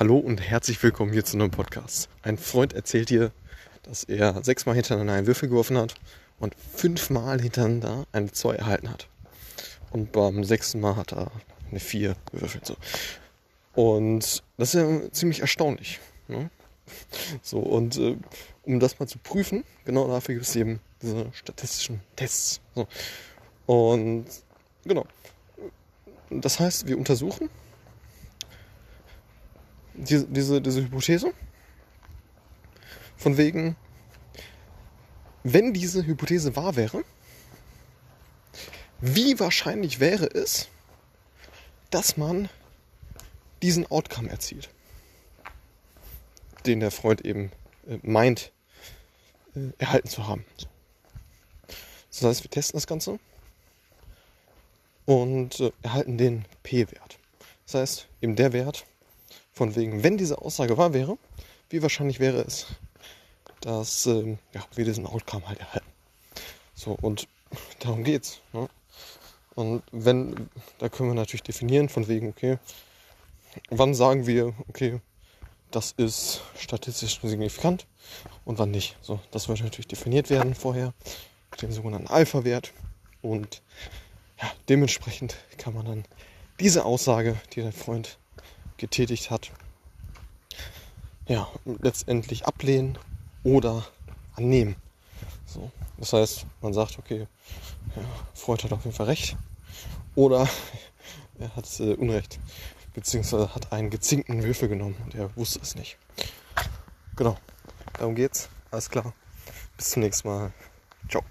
Hallo und herzlich willkommen hier zu einem Podcast. Ein Freund erzählt dir, dass er sechsmal hintereinander einen Würfel geworfen hat und fünfmal hintereinander eine 2 erhalten hat. Und beim sechsten Mal hat er eine 4 gewürfelt. So. Und das ist ja ziemlich erstaunlich. Ne? So, und äh, um das mal zu prüfen, genau dafür gibt es eben diese statistischen Tests. So. Und genau. Das heißt, wir untersuchen diese, diese, diese Hypothese von wegen, wenn diese Hypothese wahr wäre, wie wahrscheinlich wäre es, dass man diesen Outcome erzielt, den der Freund eben äh, meint, äh, erhalten zu haben. Das heißt, wir testen das Ganze und äh, erhalten den P-Wert. Das heißt, eben der Wert, von wegen, wenn diese Aussage wahr wäre, wie wahrscheinlich wäre es, dass ähm, ja, wir diesen Outcome halt erhalten. So, und darum geht's. Ne? Und wenn, da können wir natürlich definieren, von wegen, okay, wann sagen wir, okay, das ist statistisch signifikant und wann nicht. So, das wird natürlich definiert werden vorher, den sogenannten Alpha-Wert. Und ja, dementsprechend kann man dann diese Aussage, die dein Freund getätigt hat, ja, letztendlich ablehnen oder annehmen. So, das heißt, man sagt, okay, ja, Freud hat auf jeden Fall recht oder er hat äh, Unrecht, beziehungsweise hat einen gezinkten Würfel genommen und er wusste es nicht. Genau, darum geht's. Alles klar. Bis zum nächsten Mal. Ciao.